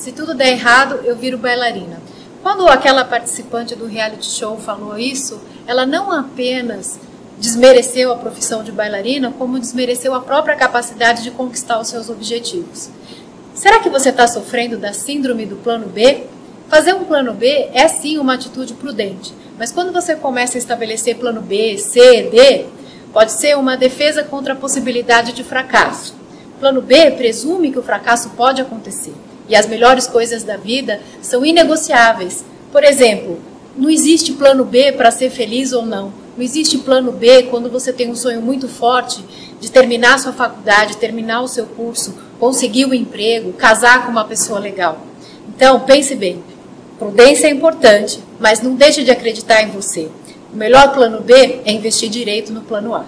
Se tudo der errado, eu viro bailarina. Quando aquela participante do reality show falou isso, ela não apenas desmereceu a profissão de bailarina, como desmereceu a própria capacidade de conquistar os seus objetivos. Será que você está sofrendo da síndrome do plano B? Fazer um plano B é sim uma atitude prudente, mas quando você começa a estabelecer plano B, C, D, pode ser uma defesa contra a possibilidade de fracasso. Plano B presume que o fracasso pode acontecer e as melhores coisas da vida são inegociáveis. Por exemplo, não existe plano B para ser feliz ou não. Não existe plano B quando você tem um sonho muito forte de terminar sua faculdade, terminar o seu curso, conseguir o um emprego, casar com uma pessoa legal. Então, pense bem. Prudência é importante, mas não deixe de acreditar em você. O melhor plano B é investir direito no plano A.